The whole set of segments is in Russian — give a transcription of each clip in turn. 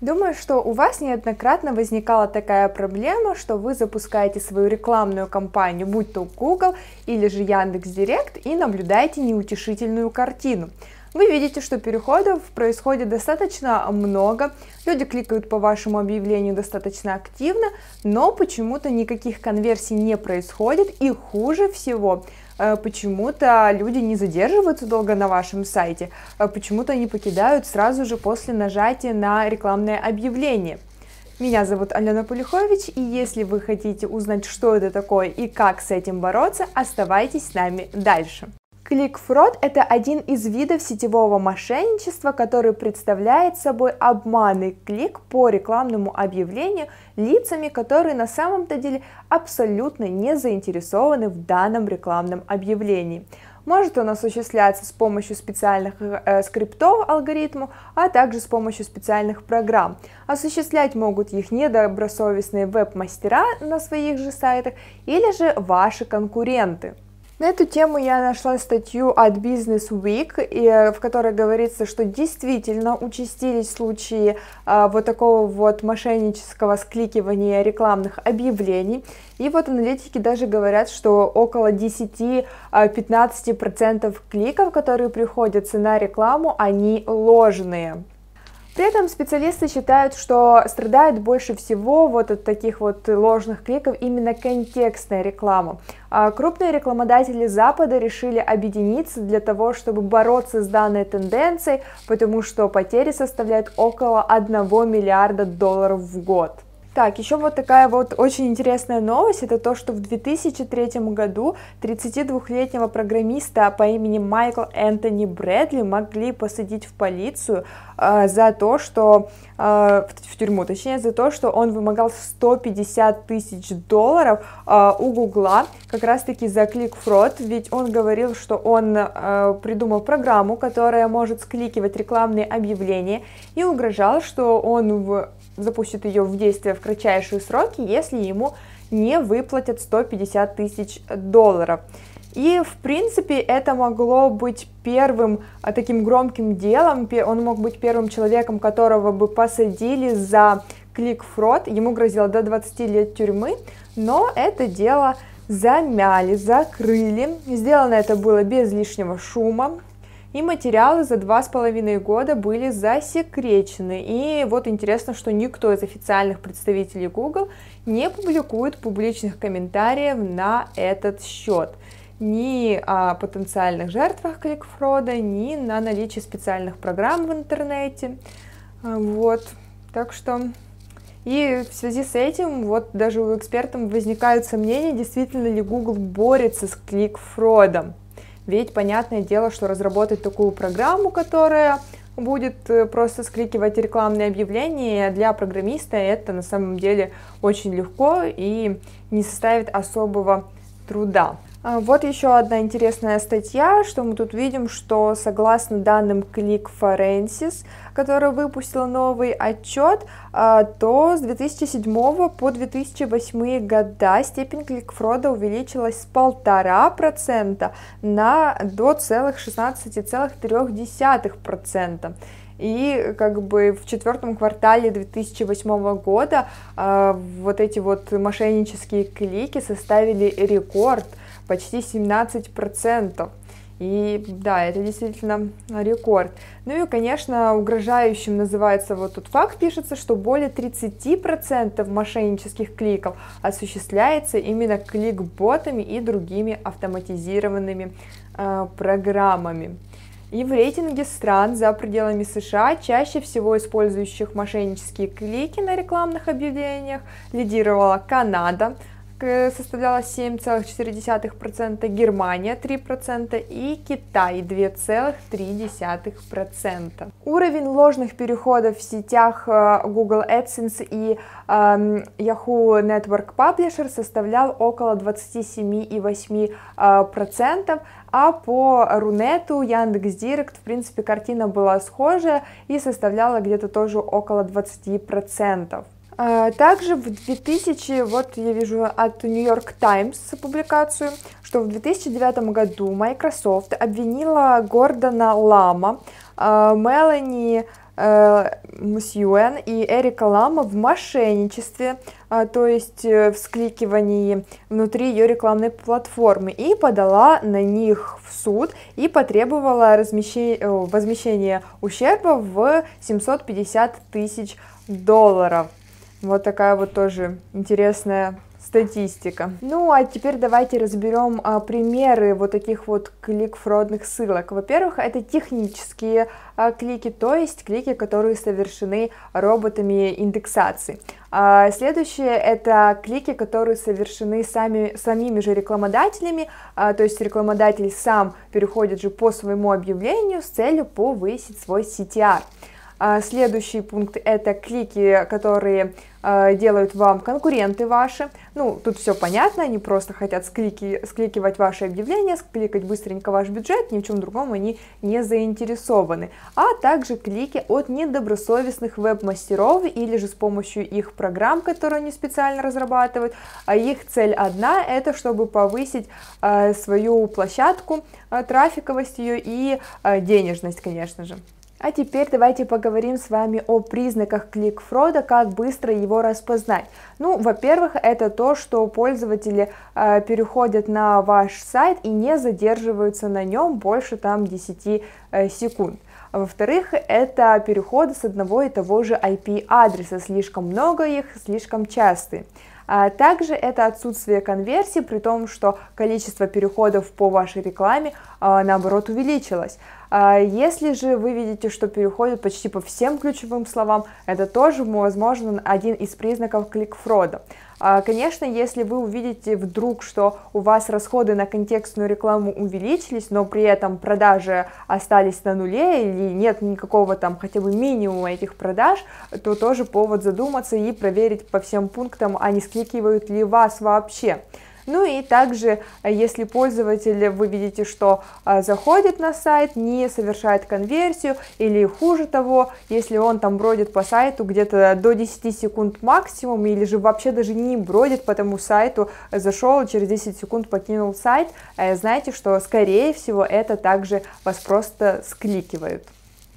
Думаю, что у вас неоднократно возникала такая проблема, что вы запускаете свою рекламную кампанию, будь то Google или же Яндекс.Директ, и наблюдаете неутешительную картину. Вы видите, что переходов происходит достаточно много, люди кликают по вашему объявлению достаточно активно, но почему-то никаких конверсий не происходит, и хуже всего – почему-то люди не задерживаются долго на вашем сайте, э, почему-то они покидают сразу же после нажатия на рекламное объявление. Меня зовут Алена Полюхович, и если вы хотите узнать, что это такое и как с этим бороться, оставайтесь с нами дальше. Кликфрод – это один из видов сетевого мошенничества, который представляет собой обманный клик по рекламному объявлению лицами, которые на самом-то деле абсолютно не заинтересованы в данном рекламном объявлении. Может он осуществляться с помощью специальных э, скриптов алгоритмов, а также с помощью специальных программ. Осуществлять могут их недобросовестные веб-мастера на своих же сайтах или же ваши конкуренты. На эту тему я нашла статью от Business Week, и, в которой говорится, что действительно участились случаи а, вот такого вот мошеннического скликивания рекламных объявлений. И вот аналитики даже говорят, что около 10-15% а, кликов, которые приходятся на рекламу, они ложные. При этом специалисты считают, что страдает больше всего вот от таких вот ложных кликов именно контекстная реклама. А крупные рекламодатели Запада решили объединиться для того, чтобы бороться с данной тенденцией, потому что потери составляют около 1 миллиарда долларов в год. Так, еще вот такая вот очень интересная новость, это то, что в 2003 году 32-летнего программиста по имени Майкл Энтони Брэдли могли посадить в полицию э, за то, что, э, в, тюрьму, точнее, за то, что он вымогал 150 тысяч долларов э, у Гугла, как раз-таки за клик-фрод, ведь он говорил, что он э, придумал программу, которая может скликивать рекламные объявления, и угрожал, что он в запустит ее в действие в кратчайшие сроки, если ему не выплатят 150 тысяч долларов. И, в принципе, это могло быть первым а, таким громким делом, он мог быть первым человеком, которого бы посадили за клик-фрод, ему грозило до 20 лет тюрьмы, но это дело замяли, закрыли. Сделано это было без лишнего шума, и материалы за два с половиной года были засекречены. И вот интересно, что никто из официальных представителей Google не публикует публичных комментариев на этот счет ни о потенциальных жертвах кликфрода, ни на наличие специальных программ в интернете. Вот, так что... И в связи с этим, вот даже у экспертов возникают сомнения, действительно ли Google борется с кликфродом. Ведь понятное дело, что разработать такую программу, которая будет э, просто скликивать рекламные объявления для программиста, это на самом деле очень легко и не составит особого труда. А, вот еще одна интересная статья, что мы тут видим, что согласно данным Click Forensis, которая выпустила новый отчет, а, то с 2007 по 2008 года степень кликфрода увеличилась с полтора процента на до целых 16,3%. И как бы в четвертом квартале 2008 года э, вот эти вот мошеннические клики составили рекорд почти 17%. И да, это действительно рекорд. Ну и, конечно, угрожающим называется вот тут факт, пишется, что более 30% мошеннических кликов осуществляется именно клик-ботами и другими автоматизированными э, программами. И в рейтинге стран за пределами США, чаще всего использующих мошеннические клики на рекламных объявлениях, лидировала Канада, составляла 7,4%, Германия 3% и Китай 2,3%. Уровень ложных переходов в сетях э, Google AdSense и эм, Yahoo Network Publisher составлял около 27,8%, а по Рунету, Яндекс.Директ, в принципе, картина была схожая и составляла где-то тоже около 20%. А, также в 2000, вот я вижу от New York Times публикацию, что в 2009 году Microsoft обвинила Гордона Лама, а, Мелани э, Мусьюэн и Эрика Лама в мошенничестве, а, то есть э, в скликивании внутри ее рекламной платформы, и подала на них в суд и потребовала размещения, возмещения ущерба в 750 тысяч долларов. Вот такая вот тоже интересная статистика. Ну, а теперь давайте разберем а, примеры вот таких вот клик-фродных ссылок. Во-первых, это технические а, клики, то есть клики, которые совершены роботами индексации. А, следующее это клики, которые совершены сами, самими же рекламодателями, а, то есть рекламодатель сам переходит же по своему объявлению с целью повысить свой CTR. А, следующий пункт это клики, которые э, делают вам конкуренты ваши. Ну, тут все понятно, они просто хотят склики, скликивать ваши объявления, скликать быстренько ваш бюджет, ни в чем другом они не заинтересованы. А также клики от недобросовестных веб-мастеров или же с помощью их программ, которые они специально разрабатывают. А их цель одна, это чтобы повысить э, свою площадку, трафиковость ее и денежность, конечно же. А теперь давайте поговорим с вами о признаках кликфрода, как быстро его распознать. Ну, во-первых, это то, что пользователи э, переходят на ваш сайт и не задерживаются на нем больше там 10 э, секунд. Во-вторых, это переходы с одного и того же IP-адреса, слишком много их, слишком частые. А также это отсутствие конверсии, при том, что количество переходов по вашей рекламе а, наоборот увеличилось. А если же вы видите, что переходят почти по всем ключевым словам, это тоже, возможно, один из признаков кликфрода. Конечно, если вы увидите вдруг, что у вас расходы на контекстную рекламу увеличились, но при этом продажи остались на нуле или нет никакого там хотя бы минимума этих продаж, то тоже повод задуматься и проверить по всем пунктам, а не скликивают ли вас вообще. Ну и также, э, если пользователь, вы видите, что э, заходит на сайт, не совершает конверсию, или хуже того, если он там бродит по сайту где-то до 10 секунд максимум, или же вообще даже не бродит по тому сайту, зашел, через 10 секунд покинул сайт, э, знаете, что скорее всего это также вас просто скликивают.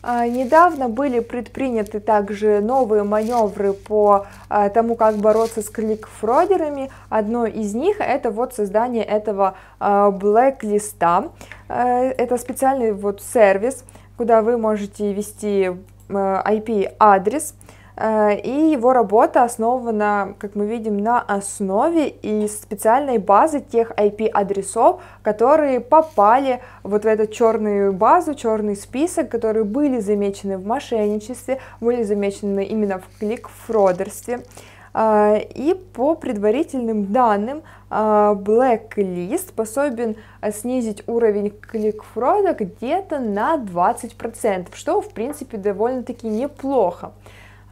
А, недавно были предприняты также новые маневры по а, тому, как бороться с кликфродерами. Одно из них это вот создание этого а, блэк-листа. Это специальный вот сервис, куда вы можете ввести IP-адрес, и его работа основана, как мы видим, на основе и специальной базы тех IP-адресов, которые попали вот в эту черную базу, черный список, которые были замечены в мошенничестве, были замечены именно в клик-фродерстве. Э, и по предварительным данным, э, Blacklist способен снизить уровень клик-фрода где-то на 20%, что в принципе довольно-таки неплохо.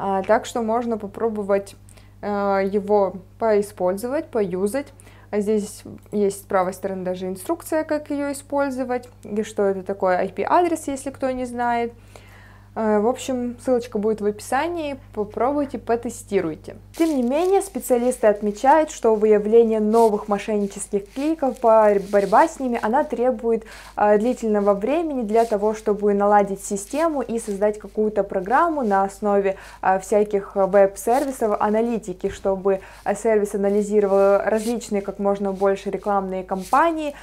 А, так что можно попробовать э, его поиспользовать, поюзать. А здесь есть с правой стороны даже инструкция, как ее использовать, и что это такое IP-адрес, если кто не знает. Э, в общем, ссылочка будет в описании, попробуйте, потестируйте. Тем не менее, специалисты отмечают, что выявление новых мошеннических кликов, борьба с ними, она требует э, длительного времени для того, чтобы наладить систему и создать какую-то программу на основе э, всяких веб-сервисов, аналитики, чтобы сервис анализировал различные как можно больше рекламные кампании,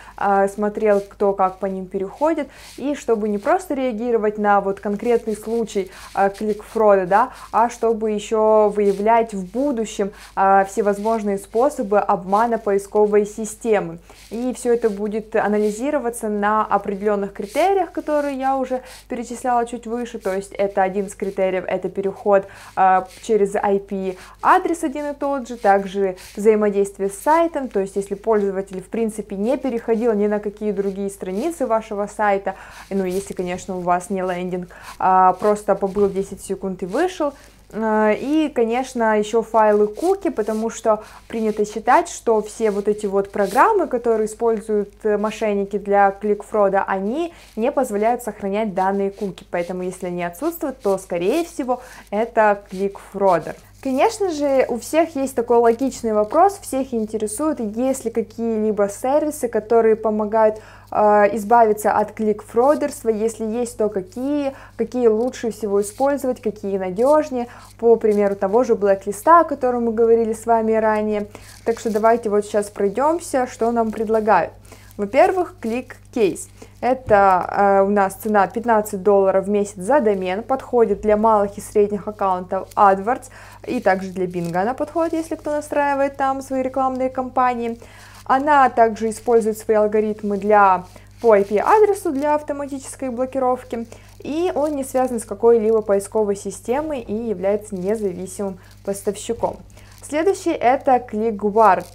смотрел, кто как по ним переходит, и чтобы не просто реагировать на вот конкретный случай э, кликфрода, да, а чтобы еще выявлять в будущем э, всевозможные способы обмана поисковой системы. И все это будет анализироваться на определенных критериях, которые я уже перечисляла чуть выше, то есть это один из критериев, это переход э, через IP адрес один и тот же, также взаимодействие с сайтом, то есть если пользователь в принципе не переходил ни на какие другие страницы вашего сайта, ну если, конечно, у вас не лендинг, а просто побыл 10 секунд и вышел, а, и, конечно, еще файлы куки, потому что принято считать, что все вот эти вот программы, которые используют э, мошенники для кликфрода, они не позволяют сохранять данные куки. Поэтому, если они отсутствуют, то, скорее всего, это кликфродер. Конечно же, у всех есть такой логичный вопрос, всех интересует, есть ли какие-либо сервисы, которые помогают э, избавиться от клик-фродерства, если есть, то какие, какие лучше всего использовать, какие надежнее, по примеру того же блэк-листа, о котором мы говорили с вами ранее. Так что давайте вот сейчас пройдемся, что нам предлагают. Во-первых, клик кейс. Это э, у нас цена 15 долларов в месяц за домен, подходит для малых и средних аккаунтов AdWords, и также для Bing она подходит, если кто настраивает там свои рекламные кампании. Она также использует свои алгоритмы для по IP-адресу для автоматической блокировки, и он не связан с какой-либо поисковой системой и является независимым поставщиком. Следующий это ClickGuard.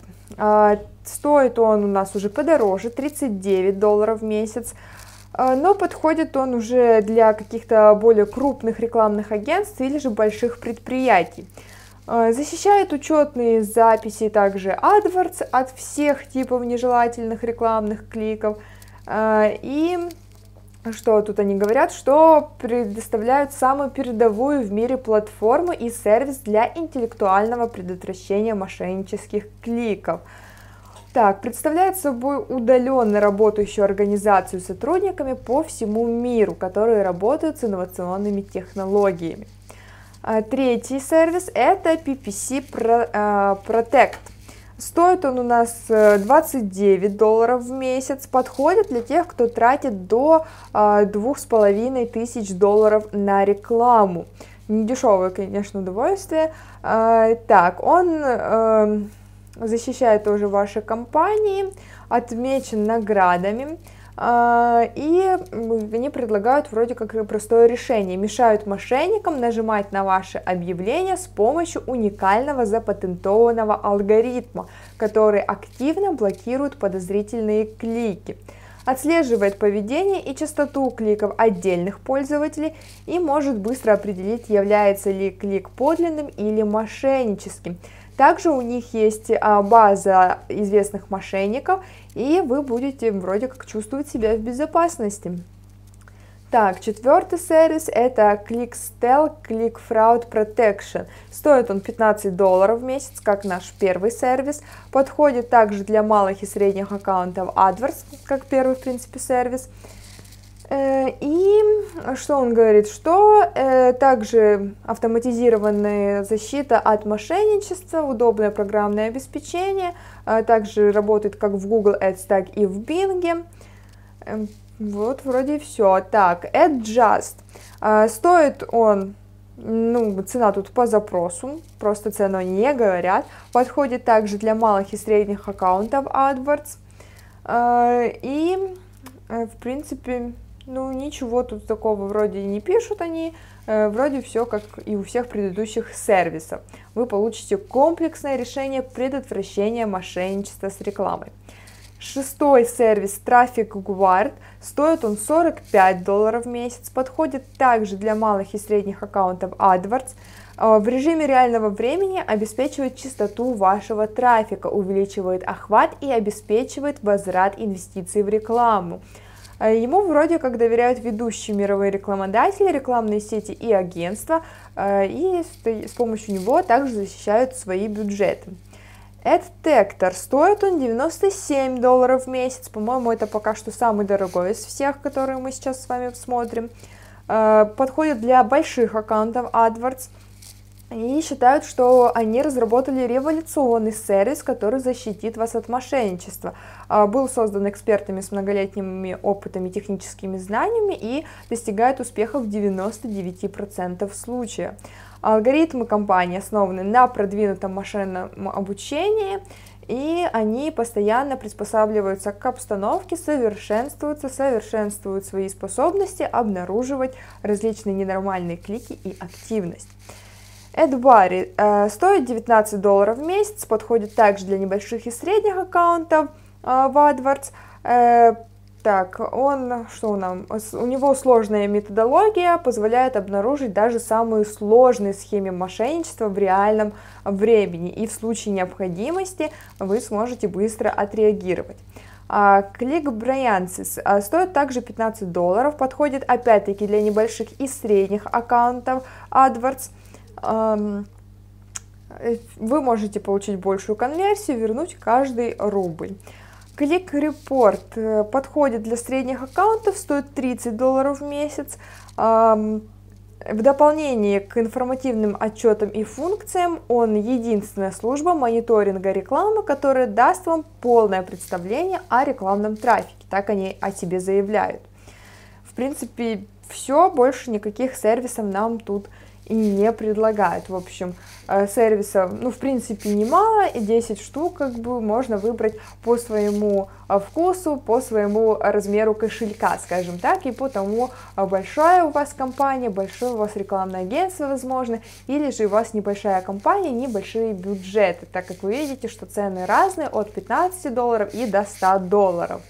Стоит он у нас уже подороже, 39 долларов в месяц, а, но подходит он уже для каких-то более крупных рекламных агентств или же больших предприятий. А, защищает учетные записи также AdWords от всех типов нежелательных рекламных кликов. И что тут они говорят, что предоставляют самую передовую в мире платформу и сервис для интеллектуального предотвращения мошеннических кликов. Так, представляет собой удаленно работающую организацию с сотрудниками по всему миру, которые работают с инновационными технологиями. А, третий сервис это PPC а, Protect. Стоит он у нас 29 э, долларов в месяц, подходит для тех, кто тратит до а, двух с половиной тысяч долларов на рекламу. Недешевое, конечно, удовольствие. А, так, он эм, защищает тоже ваши компании, отмечен наградами. А, и они предлагают вроде как простое решение. Мешают мошенникам нажимать на ваши объявления с помощью уникального запатентованного алгоритма, который активно блокирует подозрительные клики отслеживает поведение и частоту кликов отдельных пользователей и может быстро определить, является ли клик подлинным или мошенническим. Также у них есть а, база известных мошенников, и вы будете вроде как чувствовать себя в безопасности. Так, четвертый сервис это ClickStel Click Fraud Protection. Стоит он 15 долларов в месяц, как наш первый сервис. Подходит также для малых и средних аккаунтов AdWords, как первый, в принципе, сервис. Э, и что он говорит? Что э, также автоматизированная защита от мошенничества, удобное программное обеспечение, э, также работает как в Google Ads, так и в Bing. Эм, вот вроде все. Так, AdJust. Стоит он, ну, цена тут по запросу, просто цену не говорят. Подходит также для малых и средних аккаунтов AdWords. И, в принципе, ну, ничего тут такого вроде не пишут они, э, вроде все как и у всех предыдущих сервисов. Вы получите комплексное решение предотвращения мошенничества с рекламой. Шестой сервис Traffic Guard, стоит он 45 долларов в месяц, подходит также для малых и средних аккаунтов AdWords, э, в режиме реального времени обеспечивает чистоту вашего трафика, увеличивает охват и обеспечивает возврат инвестиций в рекламу. А ему вроде как доверяют ведущие мировые рекламодатели, рекламные сети и агентства, а, и с помощью него также защищают свои бюджеты. AdTector стоит он 97 долларов в месяц, по-моему, это пока что самый дорогой из всех, которые мы сейчас с вами смотрим. А, подходит для больших аккаунтов AdWords, и считают, что они разработали революционный сервис, который защитит вас от мошенничества. А, был создан экспертами с многолетними опытами, техническими знаниями и достигает успеха в 99% случаев. Алгоритмы компании основаны на продвинутом машинном обучении, и они постоянно приспосабливаются к обстановке, совершенствуются, совершенствуют свои способности обнаруживать различные ненормальные клики и активность. AdBuddy э, стоит 19 долларов в месяц, подходит также для небольших и средних аккаунтов э, в AdWords. Э, так, он, что нам, у него сложная методология, позволяет обнаружить даже самые сложные схемы мошенничества в реальном времени, и в случае необходимости вы сможете быстро отреагировать. Клик Bryansis а, стоит также 15 долларов, подходит опять-таки для небольших и средних аккаунтов AdWords. Вы можете получить большую конверсию, вернуть каждый рубль. Клик Report э, подходит для средних аккаунтов, стоит 30 долларов в месяц. В дополнение к информативным отчетам и функциям, он единственная служба мониторинга рекламы, которая даст вам полное представление о рекламном трафике. Так они о себе заявляют. В принципе, все, больше никаких сервисов нам тут и не предлагают. В общем, э, сервисов, ну, в принципе, немало, и 10 штук как бы можно выбрать по своему э, вкусу, по своему размеру кошелька, скажем так, и по тому, э, большая у вас компания, большое у вас рекламное агентство, возможно, или же у вас небольшая компания, небольшие бюджеты, так как вы видите, что цены разные, от 15 долларов и до 100 долларов.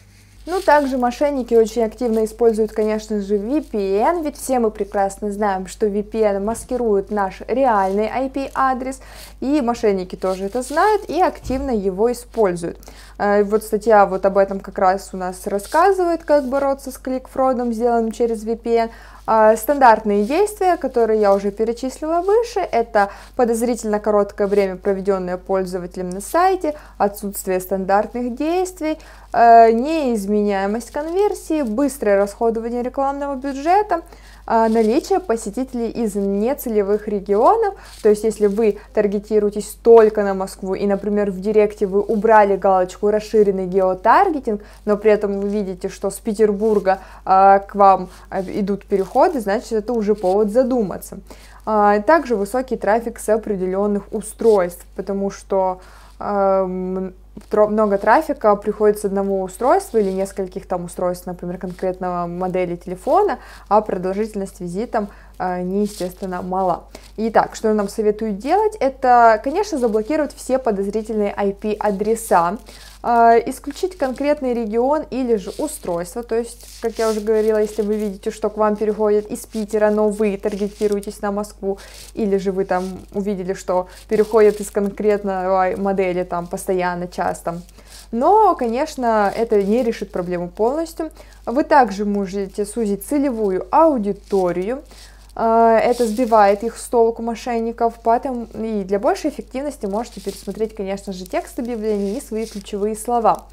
Ну, также мошенники очень активно используют, конечно же, VPN, ведь все мы прекрасно знаем, что VPN маскирует наш реальный IP-адрес, и мошенники тоже это знают и активно его используют. Э, вот статья вот об этом как раз у нас рассказывает, как бороться с кликфродом, сделанным через VPN. А, стандартные действия, которые я уже перечислила выше, это подозрительно короткое время, проведенное пользователем на сайте, отсутствие стандартных действий, э, неизменяемость конверсии, быстрое расходование рекламного бюджета – наличие посетителей из нецелевых регионов, то есть если вы таргетируетесь только на Москву и, например, в директе вы убрали галочку расширенный геотаргетинг, но при этом вы видите, что с Петербурга э, к вам а, идут переходы, значит это уже повод задуматься. Также высокий трафик с определенных устройств, потому что много трафика приходит с одного устройства или нескольких там устройств, например, конкретного модели телефона, а продолжительность визитом э, неестественно мала. Итак, что нам советуют делать? Это, конечно, заблокировать все подозрительные IP-адреса, а, исключить конкретный регион или же устройство, то есть, как я уже говорила, если вы видите, что к вам переходят из Питера, но вы таргетируетесь на Москву, или же вы там увидели, что переходят из конкретной модели там постоянно, часто, но, конечно, это не решит проблему полностью. Вы также можете сузить целевую аудиторию, а, это сбивает их с толку мошенников, поэтому и для большей эффективности можете пересмотреть, конечно же, текст объявления и свои ключевые слова.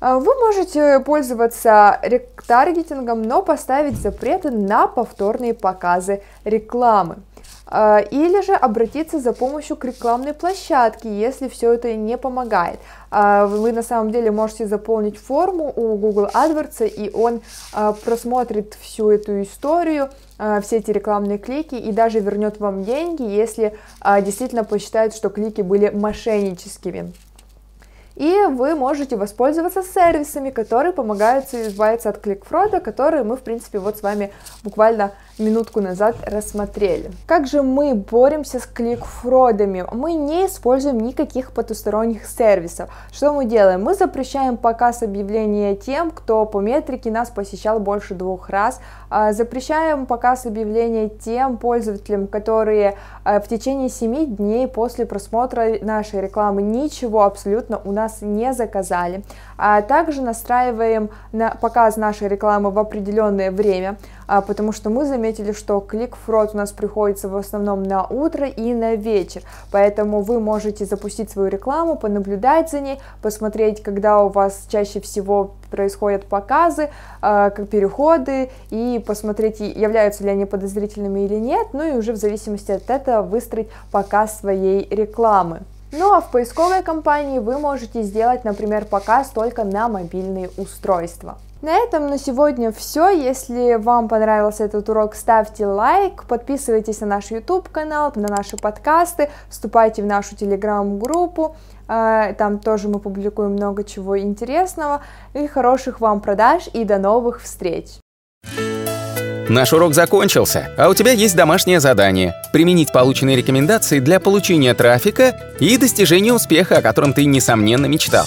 А, вы можете пользоваться ретаргетингом, но поставить запреты на повторные показы рекламы. А, или же обратиться за помощью к рекламной площадке, если все это не помогает. А, вы на самом деле можете заполнить форму у Google AdWords, и он а, просмотрит всю эту историю, все эти рекламные клики и даже вернет вам деньги, если действительно посчитает, что клики были мошенническими. И вы можете воспользоваться сервисами, которые помогают избавиться от кликфрода, которые мы, в принципе, вот с вами буквально минутку назад рассмотрели. Как же мы боремся с кликфродами? Мы не используем никаких потусторонних сервисов. Что мы делаем? Мы запрещаем показ объявления тем, кто по метрике нас посещал больше двух раз. А, запрещаем показ объявления тем пользователям, которые а, в течение 7 дней после просмотра нашей рекламы ничего абсолютно у нас не заказали. А также настраиваем на показ нашей рекламы в определенное время, потому что мы заметили, заметили, что клик-фрод у нас приходится в основном на утро и на вечер, поэтому вы можете запустить свою рекламу, понаблюдать за ней, посмотреть, когда у вас чаще всего происходят показы, э, как переходы, и посмотреть, являются ли они подозрительными или нет, ну и уже в зависимости от этого выстроить показ своей рекламы. Ну а в поисковой кампании вы можете сделать, например, показ только на мобильные устройства. На этом на сегодня все. Если вам понравился этот урок, ставьте лайк, подписывайтесь на наш YouTube канал, на наши подкасты, вступайте в нашу телеграм-группу. А, там тоже мы публикуем много чего интересного. И хороших вам продаж и до новых встреч! Наш урок закончился, а у тебя есть домашнее задание – применить полученные рекомендации для получения трафика и достижения успеха, о котором ты, несомненно, мечтал.